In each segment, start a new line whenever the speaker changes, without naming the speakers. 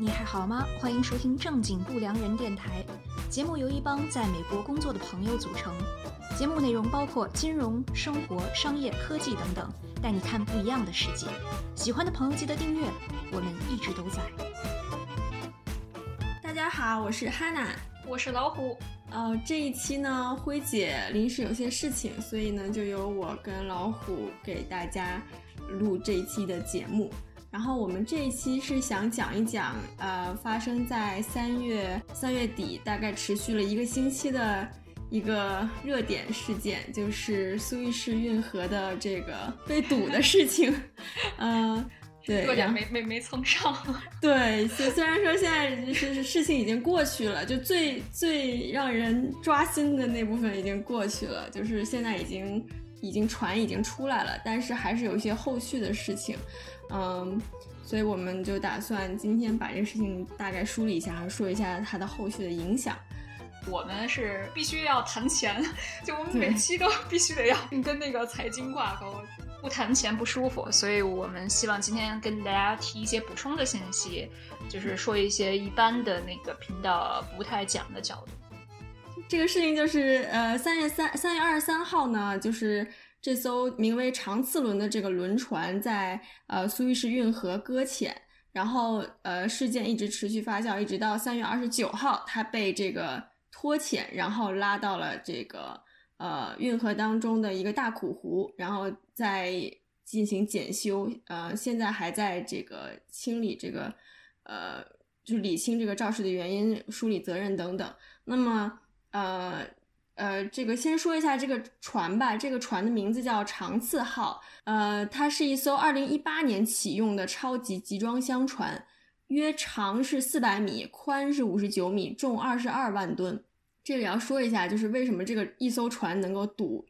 你还好吗？欢迎收听正经不良人电台。节目由一帮在美国工作的朋友组成。节目内容包括金融、生活、商业、科技等等，带你看不一样的世界。喜欢的朋友记得订阅，我们一直都在。
大家好，我是 Hanna，
我是老虎。
呃，这一期呢，辉姐临时有些事情，所以呢，就由我跟老虎给大家录这一期的节目。然后我们这一期是想讲一讲，呃，发生在三月三月底，大概持续了一个星期的一个热点事件，就是苏伊士运河的这个被堵的事情。嗯，对，
热点没没没蹭上。
对，虽虽然说现在就是事情已经过去了，就最最让人抓心的那部分已经过去了，就是现在已经已经船已经出来了，但是还是有一些后续的事情。嗯，所以我们就打算今天把这个事情大概梳理一下，说一下它的后续的影响。
我们是必须要谈钱，就我们每期都必须得要跟那个财经挂钩，不谈钱不舒服。所以我们希望今天跟大家提一些补充的信息，就是说一些一般的那个频道不太讲的角度。
这个事情就是，呃，三月三三月二十三号呢，就是。这艘名为长次轮的这个轮船在呃苏伊士运河搁浅，然后呃事件一直持续发酵，一直到三月二十九号，它被这个拖浅，然后拉到了这个呃运河当中的一个大苦湖，然后再进行检修，呃现在还在这个清理这个呃就理清这个肇事的原因、梳理责任等等。那么呃。呃，这个先说一下这个船吧。这个船的名字叫长次号，呃，它是一艘二零一八年启用的超级集装箱船，约长是四百米，宽是五十九米，重二十二万吨。这里要说一下，就是为什么这个一艘船能够堵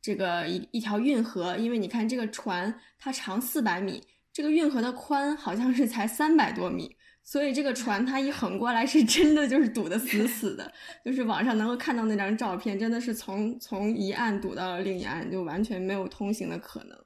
这个一一条运河，因为你看这个船它长四百米，这个运河的宽好像是才三百多米。所以这个船它一横过来，是真的就是堵得死死的，就是网上能够看到那张照片，真的是从从一岸堵到了另一岸，就完全没有通行的可能。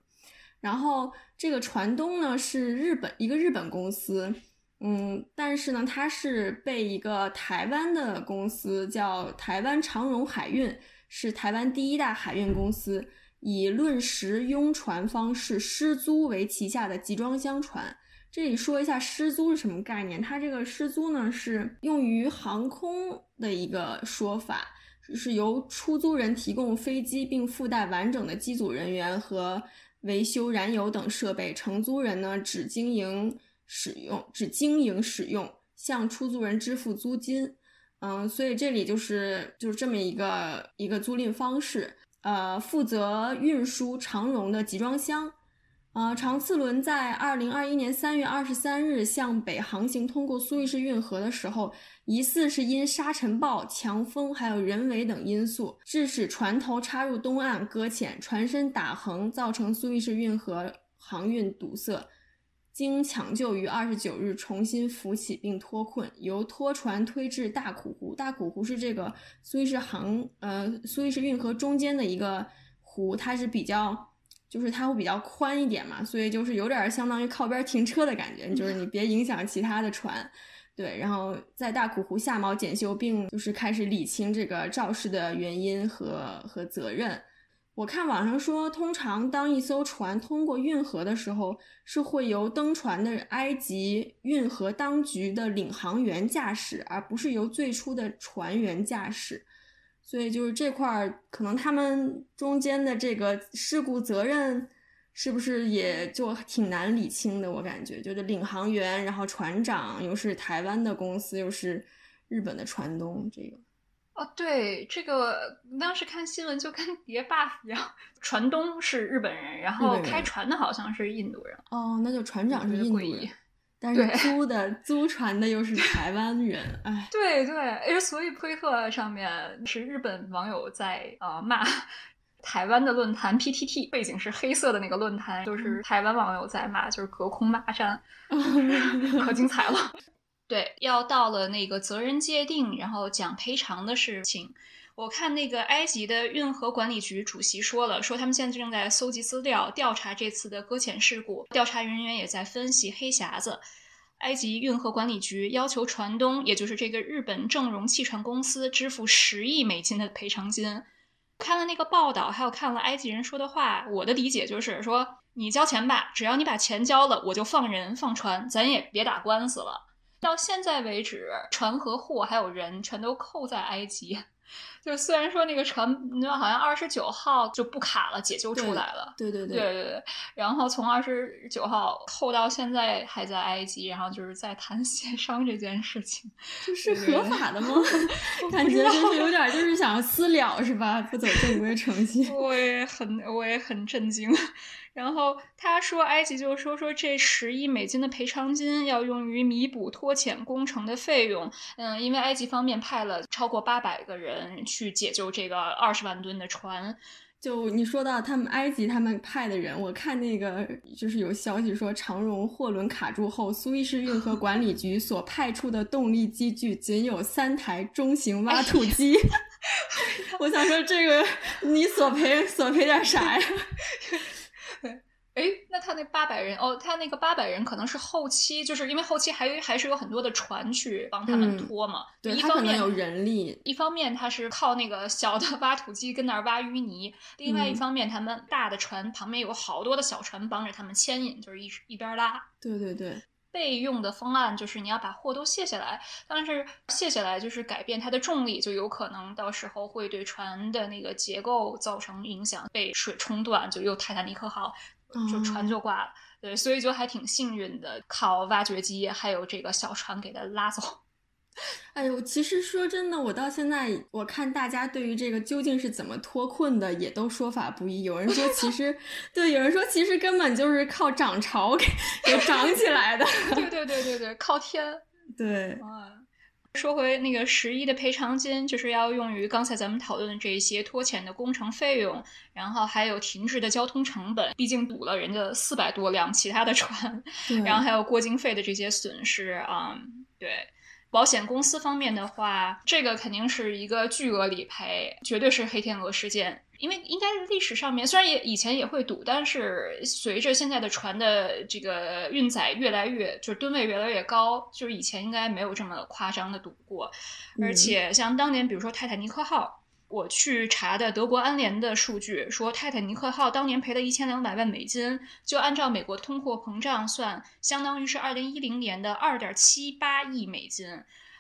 然后这个船东呢是日本一个日本公司，嗯，但是呢它是被一个台湾的公司叫台湾长荣海运，是台湾第一大海运公司，以论时拥船方式失租为旗下的集装箱船。这里说一下失租是什么概念？它这个失租呢是用于航空的一个说法，是由出租人提供飞机并附带完整的机组人员和维修燃油等设备，承租人呢只经营使用，只经营使用，向出租人支付租金。嗯，所以这里就是就是这么一个一个租赁方式，呃，负责运输长荣的集装箱。呃，长次轮在二零二一年三月二十三日向北航行通过苏伊士运河的时候，疑似是因沙尘暴、强风还有人为等因素，致使船头插入东岸搁浅，船身打横，造成苏伊士运河航运堵塞。经抢救于二十九日重新浮起并脱困，由拖船推至大苦湖。大苦湖是这个苏伊士航呃苏伊士运河中间的一个湖，它是比较。就是它会比较宽一点嘛，所以就是有点相当于靠边停车的感觉，就是你别影响其他的船，对。然后在大苦湖下锚检修，并就是开始理清这个肇事的原因和和责任。我看网上说，通常当一艘船通过运河的时候，是会由登船的埃及运河当局的领航员驾驶，而不是由最初的船员驾驶。所以就是这块儿，可能他们中间的这个事故责任，是不是也就挺难理清的？我感觉，就是领航员，然后船长又是台湾的公司，又是日本的船东，这个。
哦，对，这个当时看新闻就跟叠 buff 一样，船东是日本人，然后开船的好像是印度人。
哦，那就船长是印度人。但是租的 租船的又是台湾人，哎，
对对，哎，所以推特上面是日本网友在呃骂 台湾的论坛 PTT，背景是黑色的那个论坛，就是台湾网友在骂，就是隔空骂战，可精彩了。对，要到了那个责任界定，然后讲赔偿的事情。我看那个埃及的运河管理局主席说了，说他们现在正在搜集资料，调查这次的搁浅事故。调查人员也在分析黑匣子。埃及运河管理局要求船东，也就是这个日本正荣汽船公司支付十亿美金的赔偿金。看了那个报道，还有看了埃及人说的话，我的理解就是说，你交钱吧，只要你把钱交了，我就放人放船，咱也别打官司了。到现在为止，船和货还有人全都扣在埃及。就虽然说那个船，那好像二十九号就不卡了，解救出来了。
对对
对对对。然后从二十九号扣到现在还在埃及，然后就是在谈协商这件事情，
就是合法的吗？感觉就是有点就是想私了是吧？不走正规程序。
我也很我也很震惊。然后他说，埃及就说说这十亿美金的赔偿金要用于弥补拖欠工程的费用。嗯，因为埃及方面派了超过八百个人去解救这个二十万吨的船。
就你说到他们埃及他们派的人，我看那个就是有消息说，长荣货轮卡住后，苏伊士运河管理局所派出的动力机具仅有三台中型挖土机。我想说，这个你索赔索赔点啥呀？
哎，那他那八百人哦，他那个八百人可能是后期，就是因为后期还还是有很多的船去帮他们拖嘛。
对，
一方
面有人力。
一方面他是靠那个小的挖土机跟那儿挖淤泥，另外一方面他们大的船旁边有好多的小船帮着他们牵引，就是一一边拉。
对对对。
备用的方案就是你要把货都卸下来，但是卸下来就是改变它的重力，就有可能到时候会对船的那个结构造成影响，被水冲断，就又泰坦尼克号。就船就挂了，对，所以就还挺幸运的，靠挖掘机还有这个小船给它拉走。
哎呦，其实说真的，我到现在我看大家对于这个究竟是怎么脱困的，也都说法不一。有人说其实，对，有人说其实根本就是靠涨潮给给涨起来的。
对对对对对，靠天。
对。
说回那个十一的赔偿金，就是要用于刚才咱们讨论的这些拖欠的工程费用，然后还有停滞的交通成本，毕竟堵了人家四百多辆其他的船，然后还有过境费的这些损失啊，对。保险公司方面的话，这个肯定是一个巨额理赔，绝对是黑天鹅事件。因为应该历史上面虽然也以前也会堵，但是随着现在的船的这个运载越来越，就是吨位越来越高，就是以前应该没有这么夸张的堵过。而且像当年，比如说泰坦尼克号。我去查的德国安联的数据说，泰坦尼克号当年赔了一千两百万美金，就按照美国通货膨胀算，相当于是二零一零年的二点七八亿美金。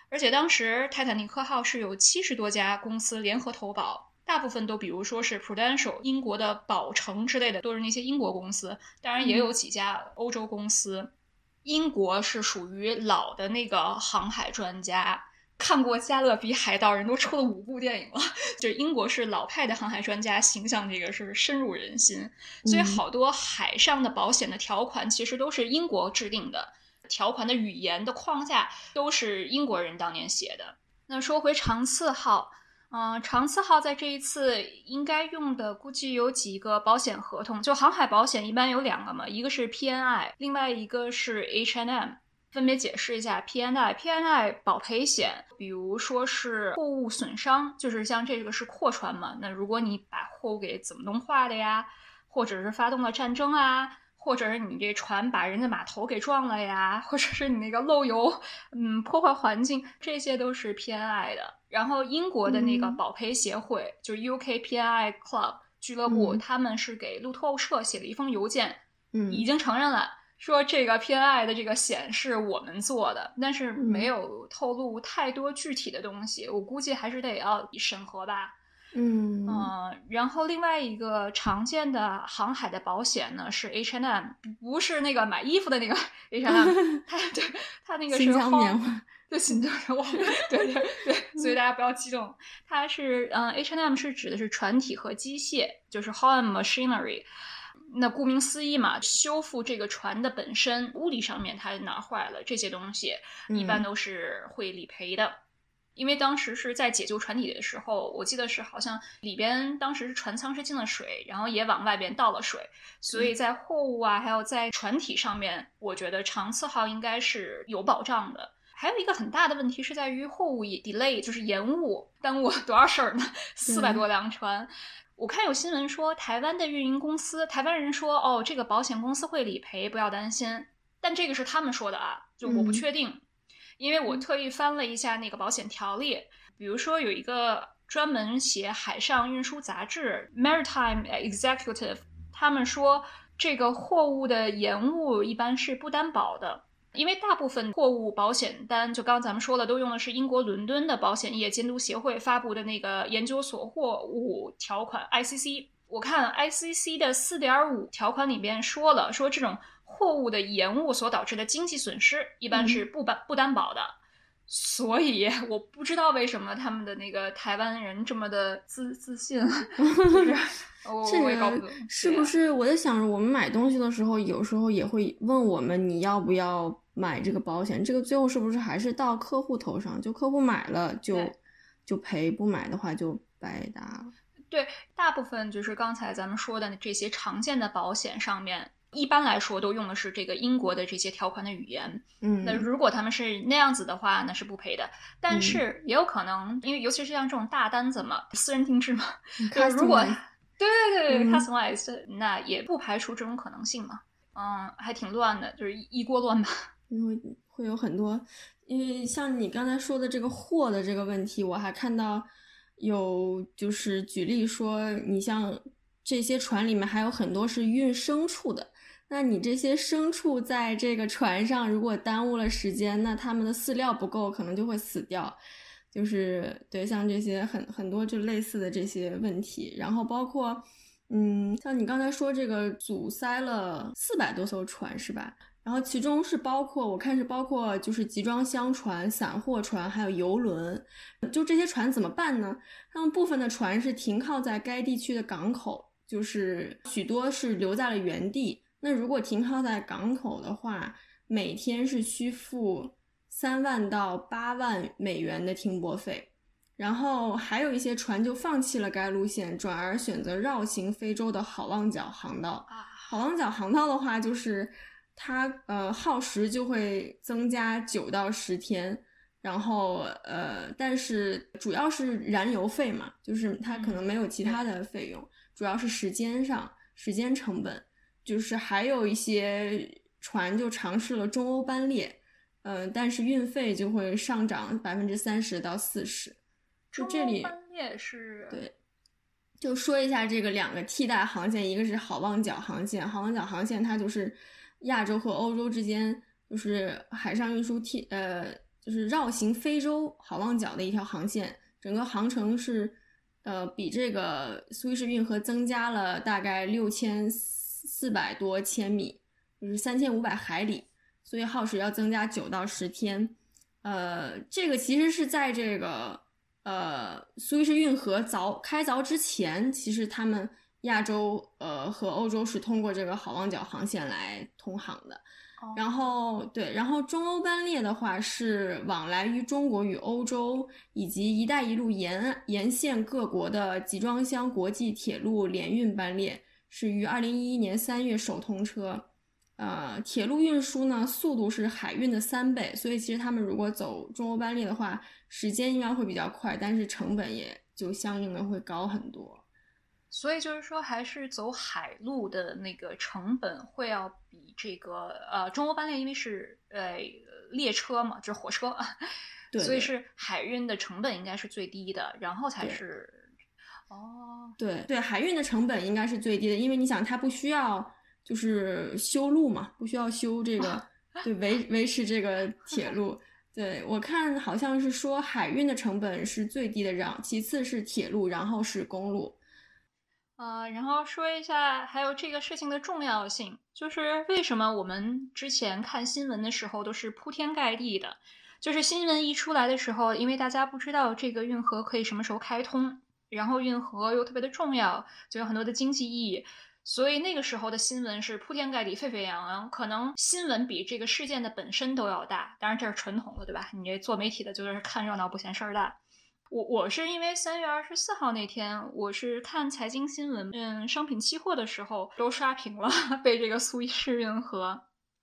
而且当时泰坦尼克号是有七十多家公司联合投保，大部分都比如说是 Prudential 英国的宝诚之类的，都是那些英国公司，当然也有几家欧洲公司。英国是属于老的那个航海专家。看过《加勒比海盗》，人都出了五部电影了。就是英国是老派的航海专家，形象这个是深入人心。所以好多海上的保险的条款其实都是英国制定的，条款的语言的框架都是英国人当年写的。那说回长次号，嗯，长次号在这一次应该用的估计有几个保险合同，就航海保险一般有两个嘛，一个是 PNI，另外一个是 H&M。分别解释一下 PNI，PNI 保赔险，比如说是货物损伤，就是像这个是货船嘛，那如果你把货物给怎么弄坏了呀，或者是发动了战争啊，或者是你这船把人家码头给撞了呀，或者是你那个漏油，嗯，破坏环境，这些都是 PNI 的。然后英国的那个保赔协会，就是 UK PNI Club 俱乐部，他们是给路透社写了一封邮件，
嗯，
已经承认了。说这个 PNI 的这个险是我们做的，但是没有透露太多具体的东西，我估计还是得要审核吧。
嗯
嗯，然后另外一个常见的航海的保险呢是 H and M，不是那个买衣服的那个 H and M，它对它那个是
棉花，
就新疆棉花，对对对，所以大家不要激动，它是嗯，H and M 是指的是船体和机械，就是 Hull Machinery。那顾名思义嘛，修复这个船的本身物理上面它哪坏了，这些东西一般都是会理赔的。因为当时是在解救船体的时候，我记得是好像里边当时是船舱是进了水，然后也往外边倒了水，所以在货物啊，还有在船体上面，我觉得长次号应该是有保障的。还有一个很大的问题是在于货物 delay，就是延误，耽误多少事儿呢？四百多辆船。我看有新闻说，台湾的运营公司，台湾人说，哦，这个保险公司会理赔，不要担心。但这个是他们说的啊，就我不
嗯
确定，因为我
嗯
特意翻了一下那个保险条例，比如说有一个专门写海上运输杂志《Maritime Executive》，他们说这个货物的延误一般是不担保的。因为大部分货物保险单，就刚刚咱们说了，都用的是英国伦敦的保险业监督协会发布的那个研究所货物条款 （ICC）。我看 ICC 的四点五条款里边说了，说这种货物的延误所导致的经济损失一般是不担不担保的。所以我不知道为什么他们的那个台湾人这么的自自信，就是 我也搞不
个
懂，
是不是我在想着，我们买东西的时候，有时候也会问我们你要不要买这个保险？这个最后是不是还是到客户头上？就客户买了就就赔，不买的话就白搭了。
对，大部分就是刚才咱们说的这些常见的保险上面，一般来说都用的是这个英国的这些条款的语言。
嗯，
那如果他们是那样子的话，那是不赔的。但
嗯
是也有可能，因为尤其是像这种大单子嘛，私人定制嘛，
嗯
就如果
Customize
对对对
嗯
customized，那也不排除这种可能性嘛。嗯，还挺乱的，就是一一锅乱吧。
因为会有很多，因为像你刚才说的这个货的这个问题，我还看到有就是举例说，你像这些船里面还有很多是运牲畜的，那你这些牲畜在这个船上如果耽误了时间，那他们的饲料不够，可能就会死掉。就是对，像这些很很多就类似的这些问题，然后包括，嗯，像你刚才说这个阻塞了四百多艘船是吧？然后其中是包括我看是包括就是集装箱船、散货船，还有游轮。就这些船怎么办呢？他们部分的船是停靠在该地区的港口，就是许多是留在了原地。那如果停靠在港口的话，每天是需付三万到八万美元的停泊费。然后还有一些船就放弃了该路线，转而选择绕行非洲的好望角航道。
啊，
好望角航道的话，就是它呃耗时就会增加九到十天，然后呃，但是主要是燃油费嘛，就是它可能没有其他的费用，主要是时间上时间成本，就是还有一些船就尝试了中欧班列，呃，但是运费就会上涨百分之三十到四十，就这里
中欧班列是
对，就说一下这个两个替代航线，一个是好望角航线，好望角航线它就是亚洲和欧洲之间就是海上运输替呃就是绕行非洲好望角的一条航线，整个航程是呃比这个苏伊士运河增加了大概六千四百多千米，就是三千五百海里，所以耗时要增加九到十天。呃，这个其实是在这个呃苏伊士运河凿开凿之前，其实他们亚洲呃和欧洲是通过这个好望角航线来通航的。
哦
然后对，然后中欧班列的话是往来于中国与欧洲以及“一带一路”沿岸沿线各国的集装箱国际铁路联运班列，是于二零一一年三月首通车。呃，铁路运输呢，速度是海运的三倍，所以其实他们如果走中欧班列的话，时间应该会比较快，但是成本也就相应的会高很多。
所以就是说，还是走海路的那个成本会要比这个呃中欧班列，因为是呃列车嘛，就是火车，
对对
所以是海运的成本应该是最低的，然后才是哦，
对对，海运的成本应该是最低的，因为你想，它不需要就是修路嘛，不需要修这个，对维维持这个铁路。对我看好像是说海运的成本是最低的，然其次是铁路，然后是公路。
呃，然后说一下还有这个事情的重要性，就是为什么我们之前看新闻的时候都是铺天盖地的，就是新闻一出来的时候，因为大家不知道这个运河可以什么时候开通，然后运河又特别的重要，就有很多的经济意义，所以那个时候的新闻是铺天盖地、沸沸扬扬，可能新闻比这个事件的本身都要大。当然这是传统的，对吧？你这做媒体的就是看热闹不嫌事儿大。我我是因为三月二十四号那天，我是看财经新闻，嗯，商品期货的时候都刷屏了，被这个苏伊士运河。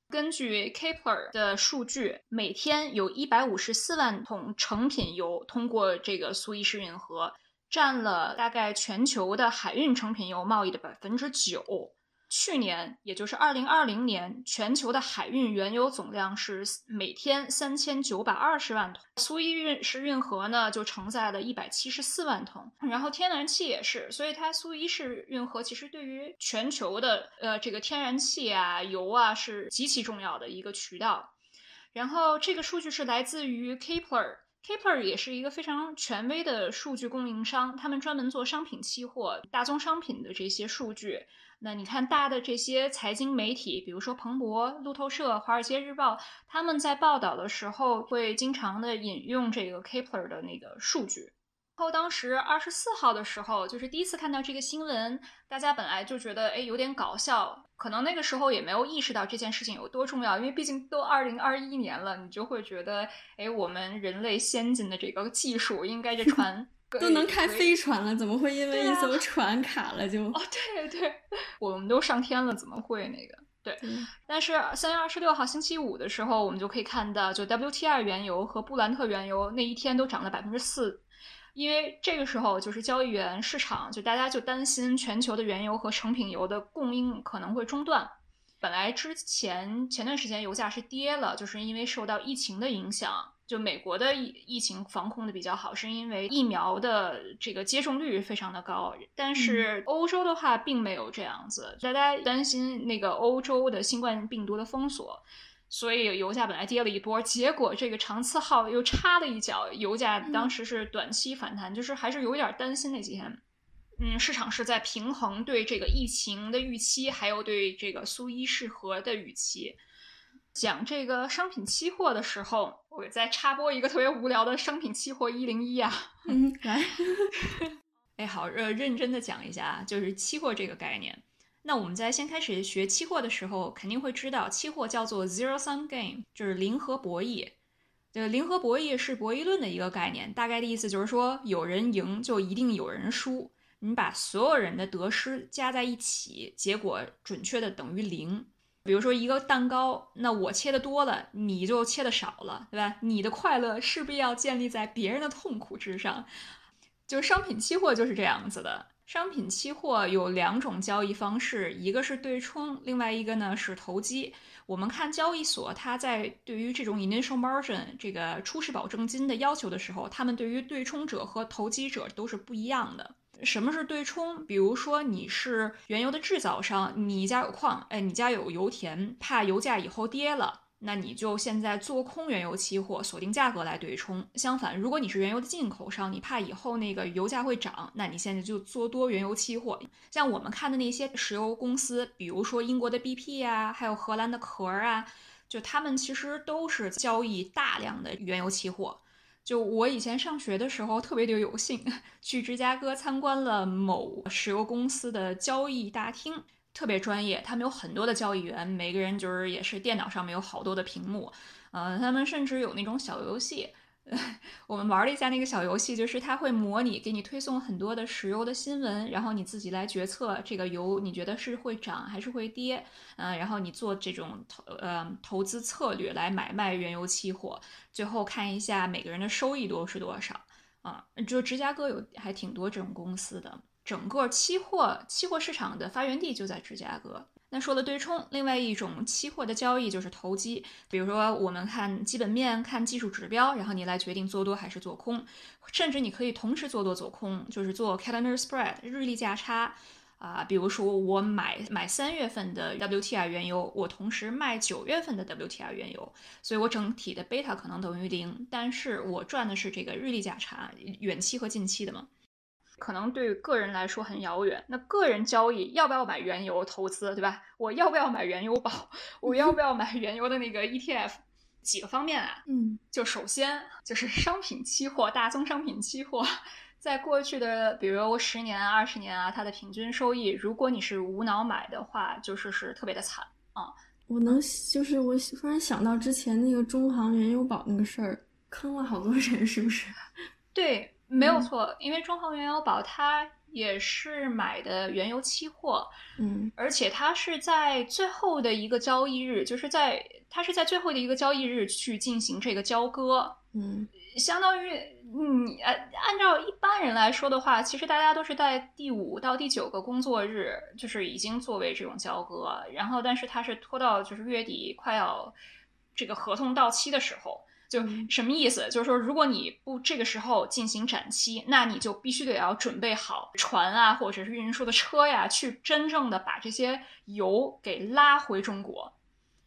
根据 Kepler 的数据，每天有一百五十四万桶成品油通过这个苏伊士运河，占了大概全球的海运成品油贸易的百分之九。去年，也就是二零二零年，全球的海运原油总量是每天三千九百二十万桶，苏伊运士运河呢就承载了一百七十四万桶，然后天然气也是，所以它苏伊士运河其实对于全球的呃这个天然气啊、油啊是极其重要的一个渠道。然后这个数据是来自于 Kepler Kipper 也是一个非常权威的数据供应商，他们专门做商品期货、大宗商品的这些数据。那你看大的这些财经媒体，比如说彭博、路透社、华尔街日报，他们在报道的时候会经常的引用这个 Kpler 的那个数据。后当时二十四号的时候，就是第一次看到这个新闻，大家本来就觉得哎有点搞笑，可能那个时候也没有意识到这件事情有多重要，因为毕竟都二零二一年了，你就会觉得哎我们人类先进的这个技术，应该这船。
都能开飞船了，怎么会因为一艘船卡了就？
哦，对对，我们都上天了，怎么会那个？对，但是三月二十六号星期五的时候，我们就可以看到，就 WTI 原油和布兰特原油那一天都涨了百分之四，因为这个时候就是交易员市场，就大家就担心全球的原油和成品油的供应可能会中断。本来之前前段时间油价是跌了，就是因为受到疫情的影响。就美国的疫疫情防控的比较好，是因为疫苗的这个接种率非常的高。但是欧洲的话并没有这样子，大家担心那个欧洲的新冠病毒的封锁，所以油价本来跌了一波，结果这个长次号又插了一脚，油价当时是短期反弹，就是还是有点担心那几天。嗯，市场是在平衡对这个疫情的预期，还有对这个苏伊士河的预期。讲这个商品期货的时候，我再插播一个特别无聊的商品期货一零一啊。
嗯，来，
哎，好，呃，认真的讲一下啊，就是期货这个概念。那我们在先开始学期货的时候，肯定会知道期货叫做 zero sum game，就是零和博弈。呃，零和博弈是博弈论的一个概念，大概的意思就是说，有人赢就一定有人输。你把所有人的得失加在一起，结果准确的等于零。比如说一个蛋糕，那我切的多了，你就切的少了，对吧？你的快乐势必要建立在别人的痛苦之上。就商品期货就是这样子的。商品期货有两种交易方式，一个是对冲，另外一个呢是投机。我们看交易所，它在对于这种 initial margin 这个初始保证金的要求的时候，他们对于对冲者和投机者都是不一样的。什么是对冲？比如说你是原油的制造商，你家有矿，哎，你家有油田，怕油价以后跌了，那你就现在做空原油期货，锁定价格来对冲。相反，如果你是原油的进口商，你怕以后那个油价会涨，那你现在就做多原油期货。像我们看的那些石油公司，比如说英国的 BP 呀，还有荷兰的壳儿啊，就他们其实都是交易大量的原油期货。就我以前上学的时候，特别的有幸 去芝加哥参观了某石油公司的交易大厅，特别专业。他们有很多的交易员，每个人就是也是电脑上面有好多的屏幕，嗯，他们甚至有那种小游戏。我们玩了一下那个小游戏，就是它会模拟给你推送很多的石油的新闻，然后你自己来决策这个油你觉得是会涨还是会跌，嗯，然后你做这种投呃投资策略来买卖原油期货，最后看一下每个人的收益多是多少啊？就芝加哥有还挺多这种公司的，整个期货期货市场的发源地就在芝加哥。那说了对冲，另外一种期货的交易就是投机。比如说，我们看基本面、看技术指标，然后你来决定做多还是做空，甚至你可以同时做多做空，就是做 calendar spread 日历价差啊。比如说，我买买三月份的 WTI 原油，我同时卖九月份的 WTI 原油，所以我整体的贝塔可能等于零，但是我赚的是这个日历价差，远期和近期的嘛。可能对于个人来说很遥远。那个人交易要不要买原油投资，对吧？我要不要买原油宝？我要不要买原油的那个 ETF？几个方面啊？
嗯，
就首先就是商品期货、大宗商品期货，在过去的比如十年、二十年啊，它的平均收益，如果你是无脑买的话，就是是特别的惨啊。
我能就是我突然想到之前那个中航原油宝那个事儿，坑了好多人，是不是？
对。没有错，因为中航原油宝它也是买的原油期货，
嗯，
而且它是在最后的一个交易日，就是在它是在最后的一个交易日去进行这个交割，
嗯，
相当于你呃，按照一般人来说的话，其实大家都是在第五到第九个工作日，就是已经作为这种交割，然后但是它是拖到就是月底快要这个合同到期的时候。就什么意思？就是说，如果你不这个时候进行展期，那你就必须得要准备好船啊，或者是运输的车呀，去真正的把这些油给拉回中国。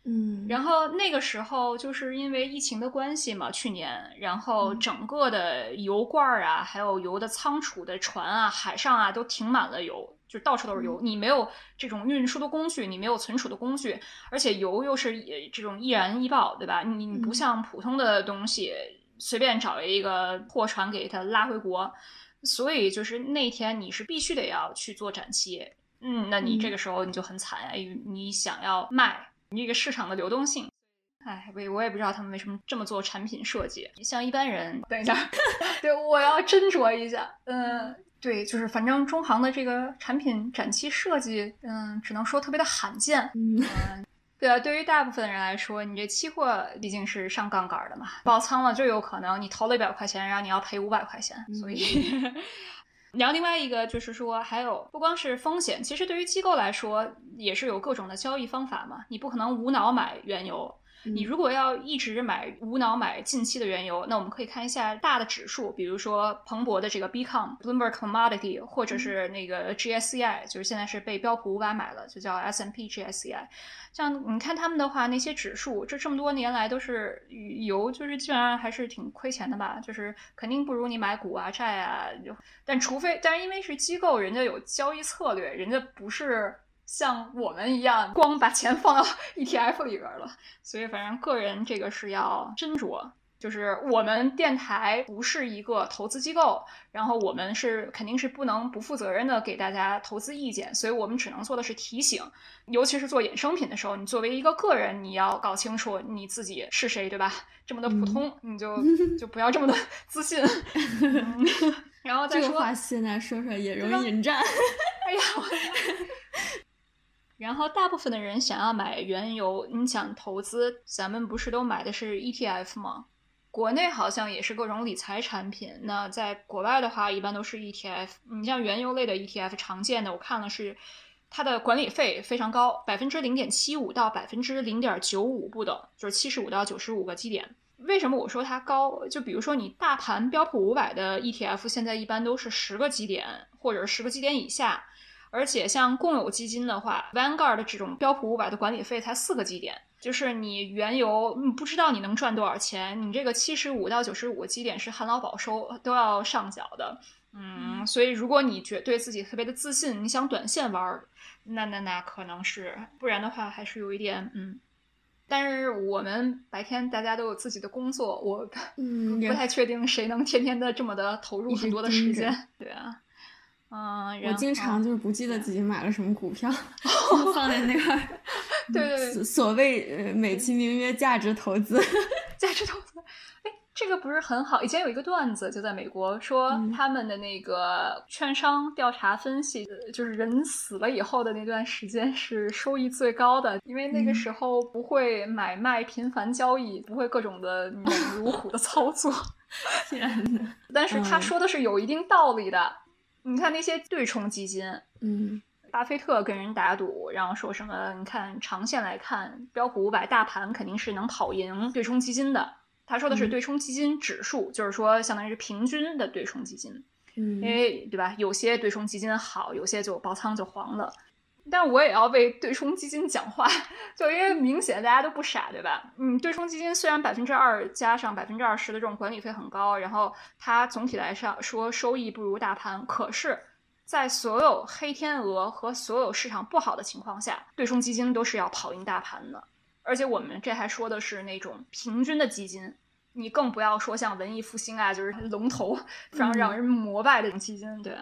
嗯，
然后那个时候就是因为疫情的关系嘛，去年，然后整个的油罐啊，还有油的仓储的船啊，海上啊都停满了油。就到处都是油，你没有这种运输的工具，你没有存储的工具，而且油又是这种易燃易爆，对吧？你你不像普通的东西，随便找一个货船给它拉回国，所以就是那天你是必须得要去做展期，嗯，那你这个时候你就很惨啊，你想要卖，你这个市场的流动性，哎，我我也不知道他们为什么这么做产品设计，像一般人，等一下，对，我要斟酌一下，嗯。对，就是反正中行的这个产品展期设计，嗯，只能说特别的罕见。嗯，对啊，对于大部分人来说，你这期货毕竟是上杠杆的嘛，爆仓了就有可能你投了一百块钱，然后你要赔五百块钱。所以，然后另外一个就是说，还有不光是风险，其实对于机构来说也是有各种的交易方法嘛，你不可能无脑买原油。你如果要一直买无脑买近期的原油，那我们可以看一下大的指数，比如说彭博的这个 BCom Bloomberg Commodity，或者是那个 GSCI，就是现在是被标普五百买了，就叫 S&P GSCI。像你看他们的话，那些指数这这么多年来都是油，就是基本上还是挺亏钱的吧，就是肯定不如你买股啊债啊。但除非，但是因为是机构，人家有交易策略，人家不是。像我们一样，光把钱放到 ETF 里边了，所以反正个人这个是要斟酌。就是我们电台不是一个投资机构，然后我们是肯定是不能不负责任的给大家投资意见，所以我们只能做的是提醒。尤其是做衍生品的时候，你作为一个个人，你要搞清楚你自己是谁，对吧？这么的普通，你就就不要这么的 自信。然后再说，
这个话现在说出来也容易引战。
哎呀！然后大部分的人想要买原油，你想投资，咱们不是都买的是 ETF 吗？国内好像也是各种理财产品。那在国外的话，一般都是 ETF。你像原油类的 ETF，常见的我看了是它的管理费非常高，百分之零点七五到百分之零点九五不等，就是七十五到九十五个基点。为什么我说它高？就比如说你大盘标普五百的 ETF，现在一般都是十个基点或者十个基点以下。而且像共有基金的话，Vanguard 的这种标普五百的管理费才四个基点，就是你原油不知道你能赚多少钱，你这个七十五到九十五个基点是含劳保收都要上缴的，嗯，所以如果你觉对自己特别的自信，你想短线玩，那那那可能是，不然的话还是有一点嗯。但是我们白天大家都有自己的工作，我
嗯
不太确定谁能天天的这么的投入很多的时间，对啊。嗯，
我经常就是不记得自己买了什么股票，放在那块儿。
对对对，
所谓美其名曰价值投资，
价值投资。哎，这个不是很好。以前有一个段子，就在美国说他们的那个券商调查分析，就是人死了以后的那段时间是收益最高的，因为那个时候不会买卖频繁交易，不会各种的猛如虎的操作。
天呐，
但是他说的是有一定道理的。你看那些对冲基金，
嗯，
巴菲特跟人打赌，然后说什么？你看长线来看，标普五百大盘肯定是能跑赢对冲基金的。他说的是对冲基金指数，就是说相当于是平均的对冲基金。
嗯，
因为对吧？有些对冲基金好，有些就爆仓就黄了。但我也要为对冲基金讲话，就因为明显大家都不傻，对吧？嗯，对冲基金虽然百分之二加上百分之二十的这种管理费很高，然后它总体来上说收益不如大盘，可是，在所有黑天鹅和所有市场不好的情况下，对冲基金都是要跑赢大盘的。而且我们这还说的是那种平均的基金，你更不要说像文艺复兴啊，就是龙头非常让人膜拜的这种基金，对。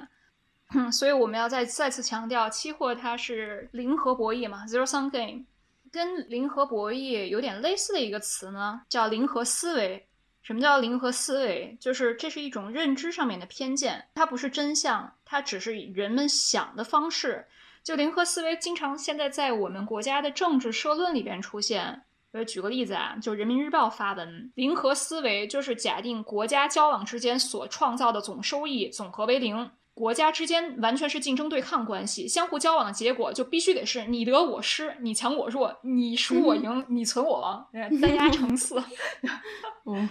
嗯，所以我们要再再次强调，期货它是零和博弈嘛，zero sum game，跟零和博弈有点类似的一个词呢，叫零和思维。什么叫零和思维？就是这是一种认知上面的偏见，它不是真相，它只是人们想的方式。就零和思维经常现在在我们国家的政治社论里边出现，呃，举个例子啊，就人民日报发文，零和思维就是假定国家交往之间所创造的总收益总和为零。国家之间完全是竞争对抗关系，相互交往的结果就必须得是你得我失，你强我弱，你输我赢，你存我亡，单压成四。
哦，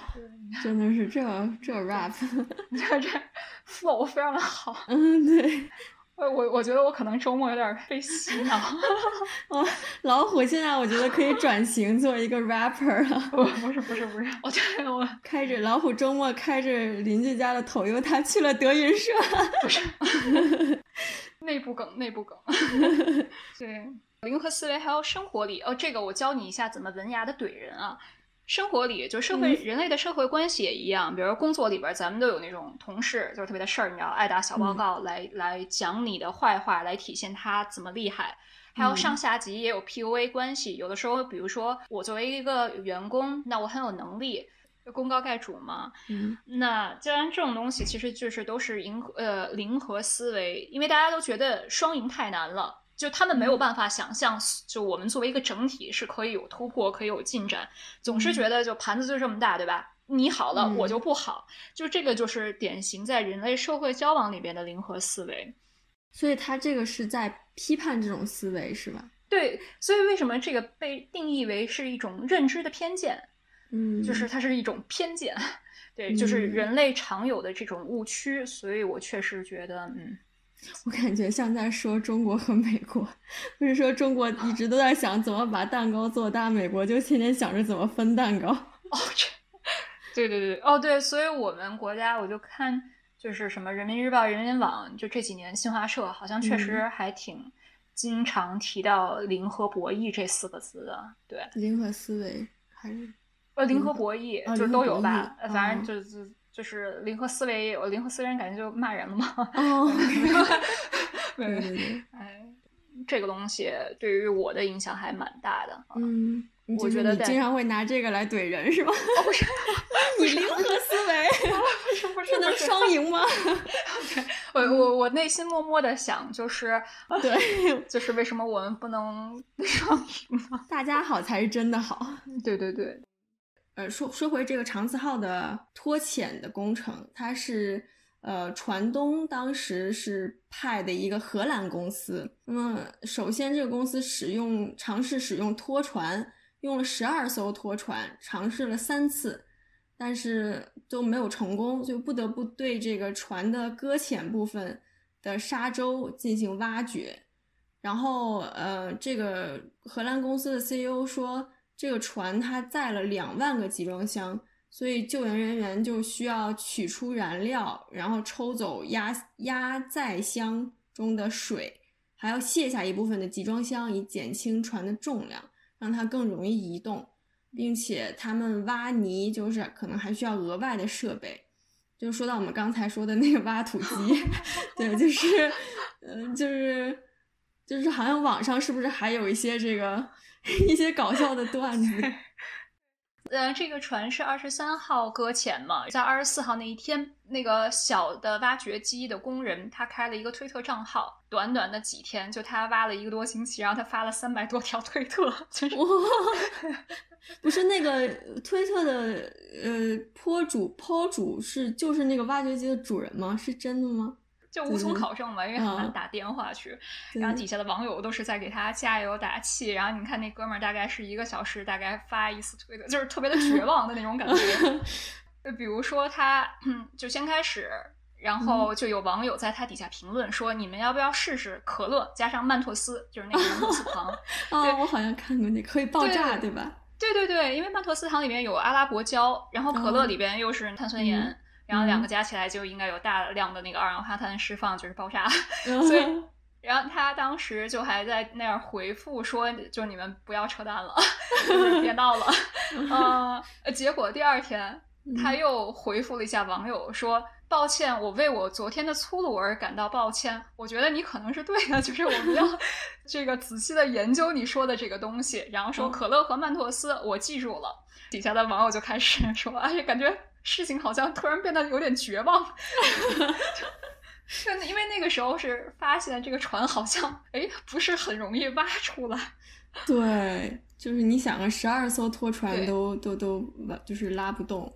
真的是这这 rap，
这这 flow 非常的好。
嗯，对。
我我觉得我可能周末有点被洗脑。
哦，老虎现在我觉得可以转型做一个 rapper 了。
不不是不是不是，我觉得我
开着老虎周末开着邻居家的 Toyota 去了德云社。
不是，内部梗内部梗。对，零和思维还有生活里哦，这个我教你一下怎么文雅的怼人啊。生活里就社会人类的社会关系也一样，比如工作里边，咱们都有那种同事，就是特别的事儿，你知道，爱打小报告来来讲你的坏话，来体现他怎么厉害。还有上下级也有 PUA 关系，有的时候，比如说我作为一个员工，那我很有能力，功高盖主嘛。
嗯，
那既然这种东西其实就是都是零呃零和思维，因为大家都觉得双赢太难了。就他们没有办法想象，就我们作为一个整体是可以有突破，可以有进展，总是觉得就盘子就这么大，对吧？你好了，我就不好，就这个就是典型在人类社会交往里边的零和思维。
所以他这个是在批判这种思维，是吧？
对，所以为什么这个被定义为是一种认知的偏见？
嗯，
就是它是一种偏见，对，就是人类常有的这种误区。所以我确实觉得，嗯。
我感觉像在说中国和美国，不是说中国一直都在想怎么把蛋糕做大，美国就天天想着怎么分蛋糕。
哦，这，对对对，哦对，所以我们国家我就看就是什么人民日报、人民网，就这几年新华社好像确实还挺经常提到零和博弈这四个字的。对，
零和思维还是
呃零和博弈就都有吧，反正就是。就是零和思维，我零和思维人感觉就骂人了嘛。
哦，
对对对，哎，这个东西对于我的影响还蛮大的。
嗯，
我觉得
你经常会拿这个来怼人是吗？
不是，
你零和思维，
不是不是
能双赢吗？
我我我内心默默的想，就是
对，
就是为什么我们不能双赢呢？
大家好才是真的好。
对对对。
呃，说说回这个长次号的脱潜的工程，它是呃船东当时是派的一个荷兰公司。那么首先这个公司使用尝试使用拖船，用了十二艘拖船，尝试了三次，但是都没有成功，就不得不对这个船的搁浅部分的沙洲进行挖掘。然后呃，这个荷兰公司的 CEO 说。这个船它载了两万个集装箱，所以救援人员就需要取出燃料，然后抽走压压载箱中的水，还要卸下一部分的集装箱，以减轻船的重量，让它更容易移动，并且他们挖泥就是可能还需要额外的设备。就说到我们刚才说的那个挖土机，对，就是，嗯，就是，就是好像网上是不是还有一些这个？一些搞笑的段子。
呃，这个船是二十三号搁浅嘛，在二十四号那一天，那个小的挖掘机的工人他开了一个推特账号，短短的几天，就他挖了一个多星期，然后他发了三百多条推特。
不是那个推特的呃坡主坡主是就是那个挖掘机的主人吗？是真的吗？
就无从考证嘛，因为很难打电话去。然后底下的网友都是在给他加油打气。然后你看那哥们儿，大概是一个小时大概发一次推的，就是特别的绝望的那种感觉。就比如说他，就先开始，然后就有网友在他底下评论说：“你们要不要试试可乐加上曼妥思，就是那个曼妥思糖？”
啊，我好像看过那可以爆炸，
对
吧？
对对对，因为曼妥思糖里面有阿拉伯胶，然后可乐里边又是碳酸盐。然后两个加起来就应该有大量的那个二氧化碳释放，就是爆炸。所以，然后他当时就还在那儿回复说：“就你们不要扯淡了，别闹了。”呃，结果第二天他又回复了一下网友说：“抱歉，我为我昨天的粗鲁而感到抱歉。我觉得你可能是对的，就是我们要这个仔细的研究你说的这个东西。”然后说可乐和曼妥思，我记住了。底下的网友就开始说：“哎，感觉。”事情好像突然变得有点绝望，就因为那个时候是发现这个船好像哎不是很容易挖出来。
对，就是你想啊，十二艘拖船都都都就是拉不动。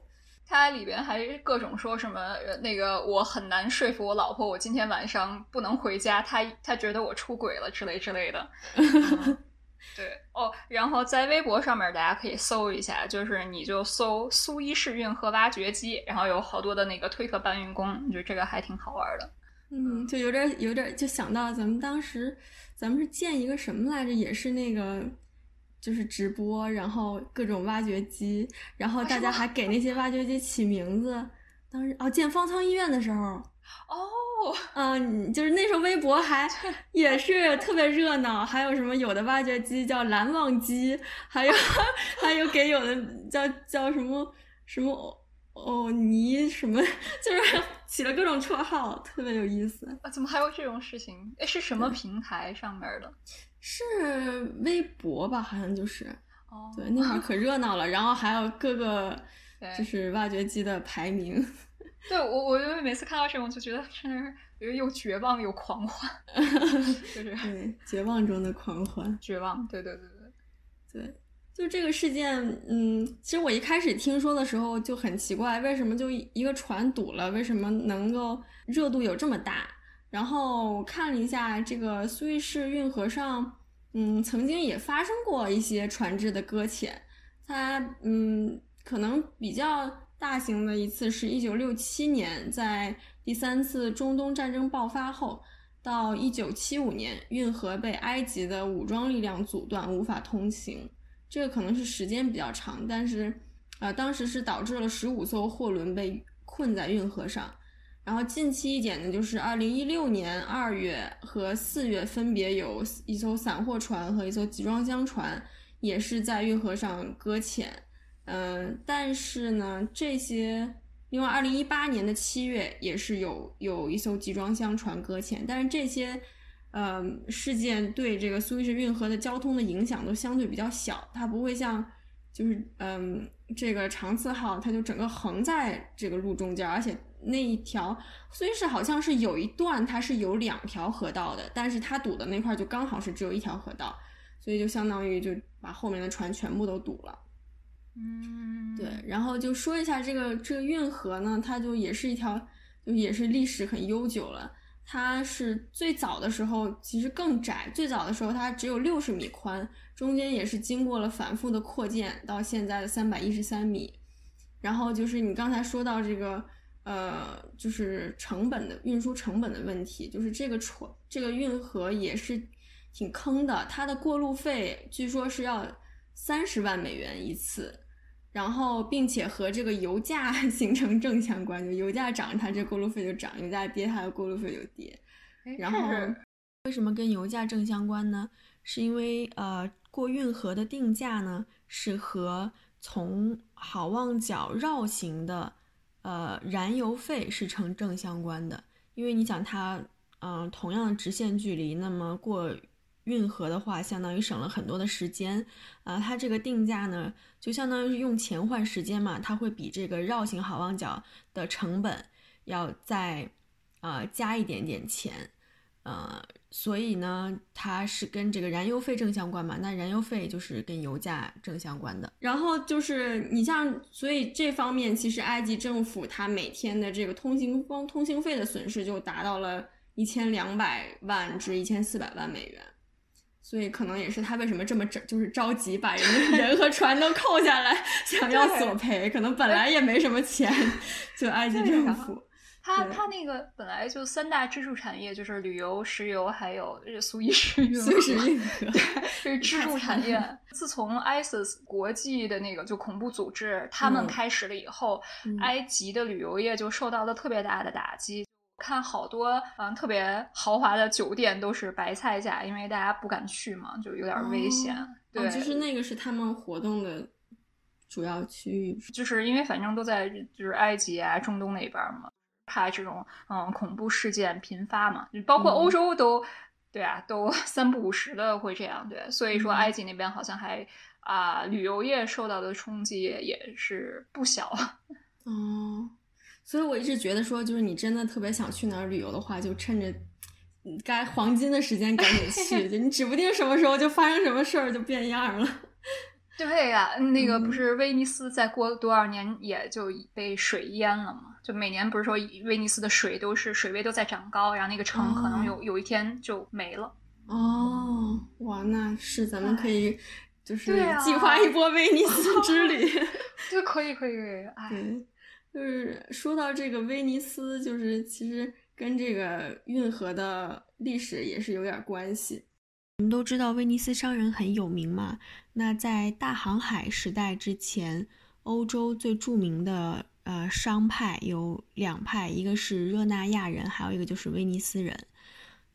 它里边还各种说什么那个我很难说服我老婆，我今天晚上不能回家，她她觉得我出轨了之类之类的。对哦，然后在微博上面大家可以搜一下，就是你就搜苏伊士运河挖掘机，然后有好多的那个推特搬运工，我觉得这个还挺好玩的。
嗯，就有点有点就想到咱们当时咱们是建一个什么来着，也是那个就是直播，然后各种挖掘机，然后大家还给那些挖掘机起名字。当时哦，建方舱医院的时候。
哦，
嗯，就是那时候微博还 也是特别热闹，还有什么有的挖掘机叫蓝忘机，还有 还有给有的叫叫什么什么哦尼什么，就是起了各种绰号，特别有意思。
啊，怎么还有这种事情？哎，是什么平台上面的？
是微博吧？好像就是。
哦，
对，那会儿可热闹了，然后还有各个就是挖掘机的排名。
对我，我因为每次看到这种，就觉得真的是又绝望又狂欢，就是
对绝望中的狂欢，
绝望，对对对
对对，就这个事件，嗯，其实我一开始听说的时候就很奇怪，为什么就一个船堵了，为什么能够热度有这么大？然后看了一下这个苏伊士运河上，嗯，曾经也发生过一些船只的搁浅，它，嗯，可能比较。大型的一次是一九六七年，在第三次中东战争爆发后，到一九七五年，运河被埃及的武装力量阻断，无法通行。这个可能是时间比较长，但是，呃，当时是导致了十五艘货轮被困在运河上。然后近期一点呢，就是二零一六年二月和四月，分别有一艘散货船和一艘集装箱船也是在运河上搁浅。嗯，但是呢，这些另外，二零一八年的七月也是有有一艘集装箱船搁浅，但是这些呃事件对这个苏伊士运河的交通的影响都相对比较小，它不会像就是嗯这个长次号，它就整个横在这个路中间，而且那一条苏伊士好像是有一段它是有两条河道的，但是它堵的那块就刚好是只有一条河道，所以就相当于就把后面的船全部都堵了。
嗯，
对，然后就说一下这个这个运河呢，它就也是一条，就也是历史很悠久了。它是最早的时候其实更窄，最早的时候它只有六十米宽，中间也是经过了反复的扩建，到现在的三百一十三米。然后就是你刚才说到这个，呃，就是成本的运输成本的问题，就是这个船这个运河也是挺坑的，它的过路费据说是要三十万美元一次。然后，并且和这个油价 形成正相关，就油价涨，它这过路费就涨；油价跌，它的过路费就跌。然后，为什么跟油价正相关呢？是因为呃，过运河的定价呢，是和从好望角绕行的呃燃油费是成正相关的。因为你想，它嗯同样的直线距离，那么过。运河的话，相当于省了很多的时间，啊，它这个定价呢，就相当于是用钱换时间嘛，它会比这个绕行好望角的成本要再，呃，加一点点钱，呃，所以呢，它是跟这个燃油费正相关嘛，那燃油费就是跟油价正相关的。然后就是你像，所以这方面其实埃及政府它每天的这个通行光通行费的损失就达到了一千两百万至一千四百万美元。所以可能也是他为什么这么着，就是着急把人 人和船都扣下来，想要索赔。可能本来也没什么钱，就埃及政府。
他他那个本来就三大支柱产业就是旅游、石油，还有苏伊士运河。
苏伊士运河，
对，这是支柱产业。自从 ISIS 国际的那个就恐怖组织他们开始了以后，埃及的旅游业就受到了特别大的打击。看好多嗯特别豪华的酒店都是白菜价，因为大家不敢去嘛，就有点危险。对，
就是那个是他们活动的主要区域，
就是因为反正都在就是埃及啊、中东那边嘛，怕这种嗯恐怖事件频发嘛，包括欧洲都对啊，都 三不五时的会这样。对，所以说埃及那边好像还啊旅游业受到的冲击也是不小。
哦。所以我一直觉得说，就是你真的特别想去哪儿旅游的话，就趁着该黄金的时间赶紧去，就你指不定什么时候就发生什么事儿，就变样了。
对呀，那个不是威尼斯再过多少年也就被水淹了嘛？就每年不是说威尼斯的水都是水位都在长高，然后那个城可能有有一天就没了。
哦，哇，那是咱们可以就是计划一波威尼斯之旅。
对，可以可以。
对，就是说到这个威尼斯，就是其实跟这个运河的历史也是有点关系。
我们都知道威尼斯商人很有名嘛。那在大航海时代之前，欧洲最著名的呃商派有两派，一个是热那亚人，还有一个就是威尼斯人。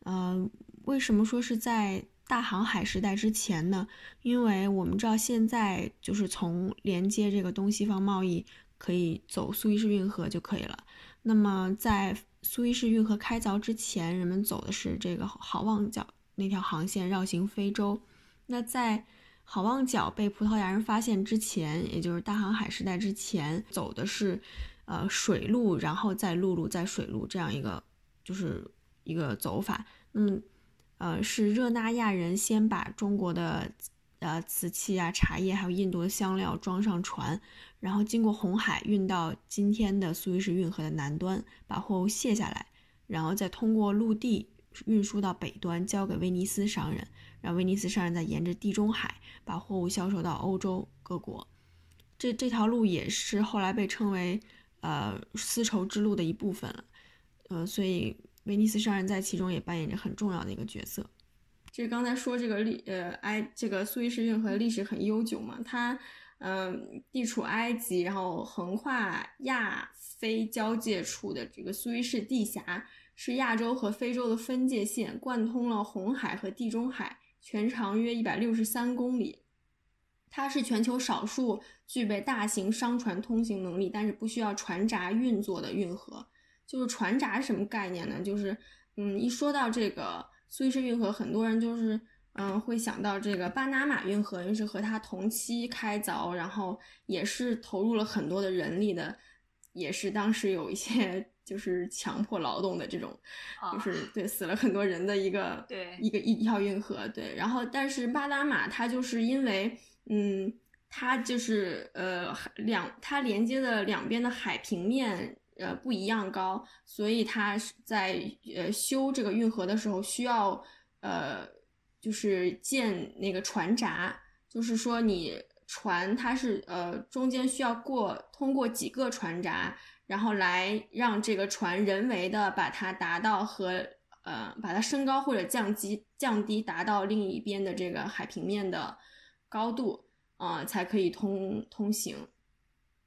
呃，为什么说是在大航海时代之前呢？因为我们知道现在就是从连接这个东西方贸易可以走苏伊士运河就可以了。那么在苏伊士运河开凿之前，人们走的是这个好望角。那条航线绕行非洲，那在好望角被葡萄牙人发现之前，也就是大航海时代之前，走的是呃水路，然后再陆路，再水路这样一个就是一个走法。那么呃是热那亚人先把中国的呃瓷器啊、茶叶还有印度的香料装上船，然后经过红海运到今天的苏伊士运河的南端，把货物卸下来，然后再通过陆地。运输到北端，交给威尼斯商人，让威尼斯商人再沿着地中海把货物销售到欧洲各国。这这条路也是后来被称为呃丝绸之路的一部分了。呃，所以威尼斯商人在其中也扮演着很重要的一个角色。
就是刚才说这个历呃埃这个苏伊士运河历史很悠久嘛，它嗯地处埃及，然后横跨亚非交界处的这个苏伊士地峡。是亚洲和非洲的分界线，贯通了红海和地中海，全长约一百六十三公里。它是全球少数具备大型商船通行能力，但是不需要船闸运作的运河。就是船闸什么概念呢？就是，嗯，一说到这个苏伊士运河，很多人就是，嗯，会想到这个巴拿马运河，因为是和它同期开凿，然后也是投入了很多的人力的，也是当时有一些。就是强迫劳动的这种，就是对死了很多人的一个
对
一个一条运河对，然后但是巴拿马它就是因为嗯它就是呃两它连接的两边的海平面呃不一样高，所以它在呃修这个运河的时候需要呃就是建那个船闸，就是说你船它是呃中间需要过通过几个船闸。然后来让这个船人为的把它达到和呃把它升高或者降低降低达到另一边的这个海平面的高度啊才可以通通行。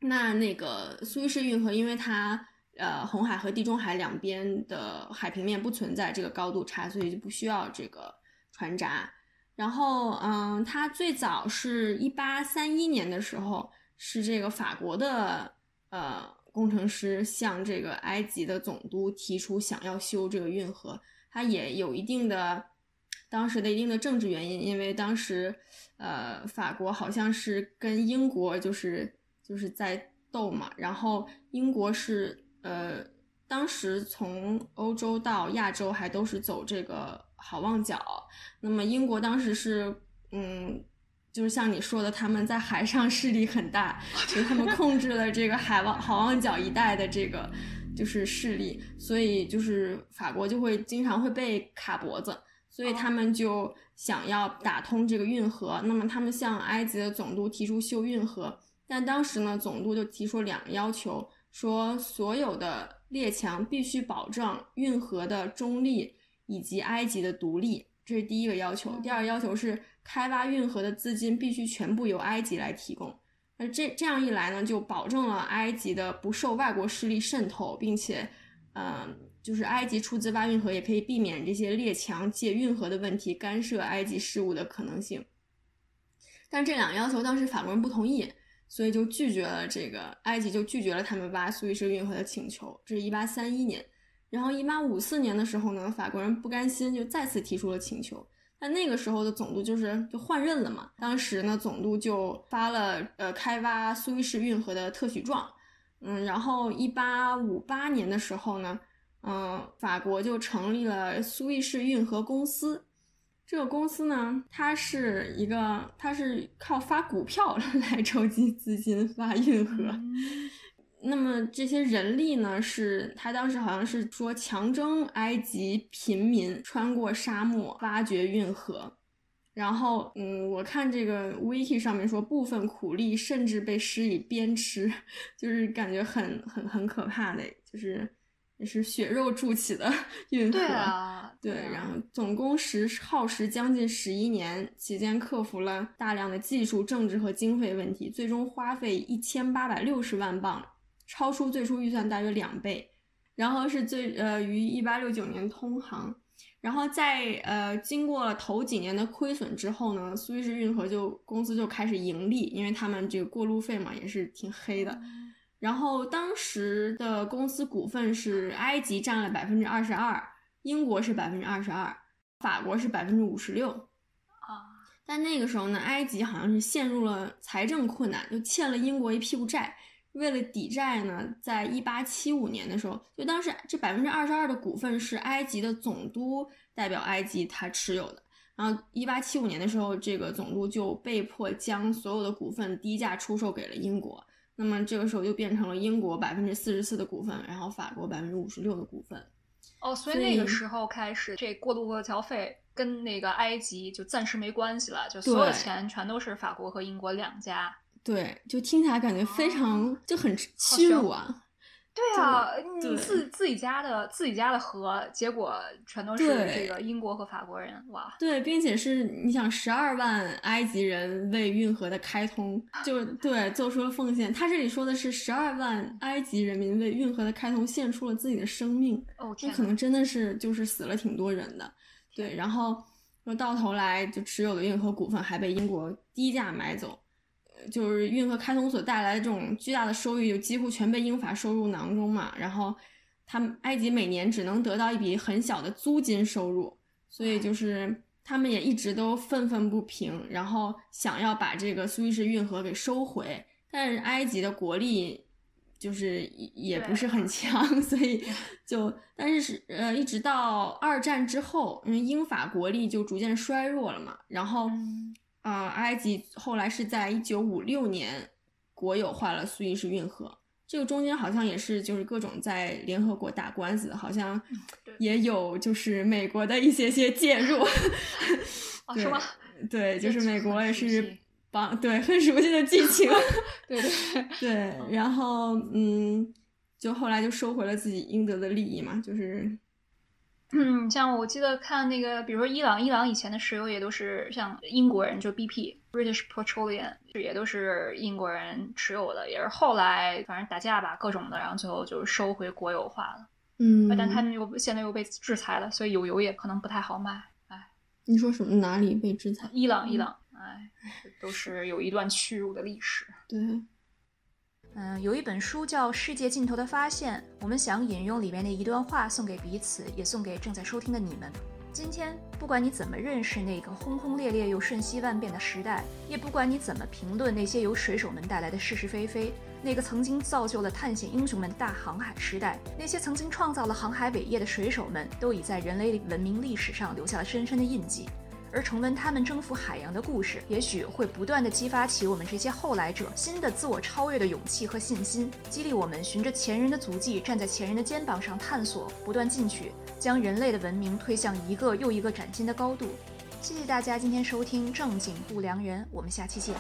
那那个苏伊士运河，因为它呃红海和地中海两边的海平面不存在这个高度差，所以就不需要这个船闸。然后嗯，它最早是一八三一年的时候是这个法国的呃。工程师向这个埃及的总督提出想要修这个运河，他也有一定的当时的一定的政治原因，因为当时呃法国好像是跟英国就是就是在斗嘛，然后英国是呃当时从欧洲到亚洲还都是走这个好望角，那么英国当时是嗯。就是像你说的，他们在海上势力很大，就是他们控制了这个海望好望角一带的这个就是势力，所以就是法国就会经常会被卡脖子，所以他们就想要打通这个运河。那么他们向埃及的总督提出修运河，但当时呢，总督就提出两个要求，说所有的列强必须保证运河的中立以及埃及的独立，这是第一个要求。第二个要求是。开挖运河的资金必须全部由埃及来提供，那这这样一来呢，就保证了埃及的不受外国势力渗透，并且，嗯，就是埃及出资挖运河，也可以避免这些列强借运河的问题干涉埃及事务的可能性。但这两个要求当时法国人不同意，所以就拒绝了这个埃及就拒绝了他们挖苏伊士运河的请求。这是一八三一年，然后一八五四年的时候呢，法国人不甘心，就再次提出了请求。那那个时候的总督就是就换任了嘛，当时呢总督就发了呃开挖苏伊士运河的特许状，嗯，然后一八五八年的时候呢，嗯，法国就成立了苏伊士运河公司。这个公司呢，它是一个，它是靠发股票 来筹集资金发运河。那么这些人力呢，是他当时好像是说强征埃及平民穿过沙漠挖掘运河。然后，嗯，我看这个 wiki 上面说，部分苦力甚至被施以鞭笞，就是感觉很很很可怕的，就是也是血肉筑起的 运河。
对啊，
对。然后总共时耗时将近十一年，期间克服了大量的技术、政治和经费问题，最终花费一千八百六十万镑，超出最初预算大约两倍。然后是最呃于一八六九年通航。然后在呃经过了头几年的亏损之后呢，苏伊士运河就公司就开始盈利，因为他们这个过路费嘛也是挺黑的。然后当时的公司股份是埃及占了百分之二十二，英国是百分之二十二，法国是百分之五十六。
啊，
但那个时候呢，埃及好像是陷入了财政困难，就欠了英国一屁股债。为了抵债呢，在一八七五年的时候，就当时这百分之二十二的股份是埃及的总督代表埃及他持有的。然后一八七五年的时候，这个总督就被迫将所有的股份低价出售给了英国。那么这个时候就变成了英国百分之四十四的股份，然后法国百分之五十六的股份。
哦，所以那个时候开始，这过渡过桥费跟那个埃及就暂时没关系了，就所有钱全都是法国和英国两家。
对，就听起来感觉非常就很屈辱
啊！对啊，你自自己家的自己家的河，结果全都是这个英国和法国人哇！
对，并且是你想，十二万埃及人为运河的开通就对做出了奉献。他这里说的是十二万埃及人民为运河的开通献出了自己的生命，
哦，
那可能真的是就是死了挺多人的。对，然后说到头来就持有的运河股份还被英国低价买走。就是运河开通所带来的这种巨大的收益，就几乎全被英法收入囊中嘛。然后，他们埃及每年只能得到一笔很小的租金收入，所以就是他们也一直都愤愤不平，然后想要把这个苏伊士运河给收回。但是埃及的国力就是也不是很强，所以就但是是呃，一直到二战之后，因为英法国力就逐渐衰弱了嘛，然后。啊，埃及后来是在一九五六年国有化了苏伊士运河，这个中间好像也是就是各种在联合国打官司，好像也有就是美国的一些些介入，
是吗？
对，就是美国也是帮，对，很熟悉的剧 情，
对对
对，然后嗯，就后来就收回了自己应得的利益嘛，就是。
嗯，像我记得看那个，比如说伊朗，伊朗以前的石油也都是像英国人，就 BP British Petroleum，也都是英国人持有的，也是后来反正打架吧，各种的，然后最后就收回国有化了。
嗯，
但他们又现在又被制裁了，所以有油也可能不太好卖。哎，
你说什么？哪里被制裁？
伊朗，伊朗，哎，都是有一段屈辱的历史。
对。
嗯，有一本书叫《世界尽头的发现》，我们想引用里面的一段话送给彼此，也送给正在收听的你们。今天，不管你怎么认识那个轰轰烈烈又瞬息万变的时代，也不管你怎么评论那些由水手们带来的是是非非，那个曾经造就了探险英雄们大航海时代，那些曾经创造了航海伟业的水手们，都已在人类文明历史上留下了深深的印记。而重温他们征服海洋的故事，也许会不断地激发起我们这些后来者新的自我超越的勇气和信心，激励我们循着前人的足迹，站在前人的肩膀上探索，不断进取，将人类的文明推向一个又一个崭新的高度。谢谢大家今天收听正经不良人，我们下期见。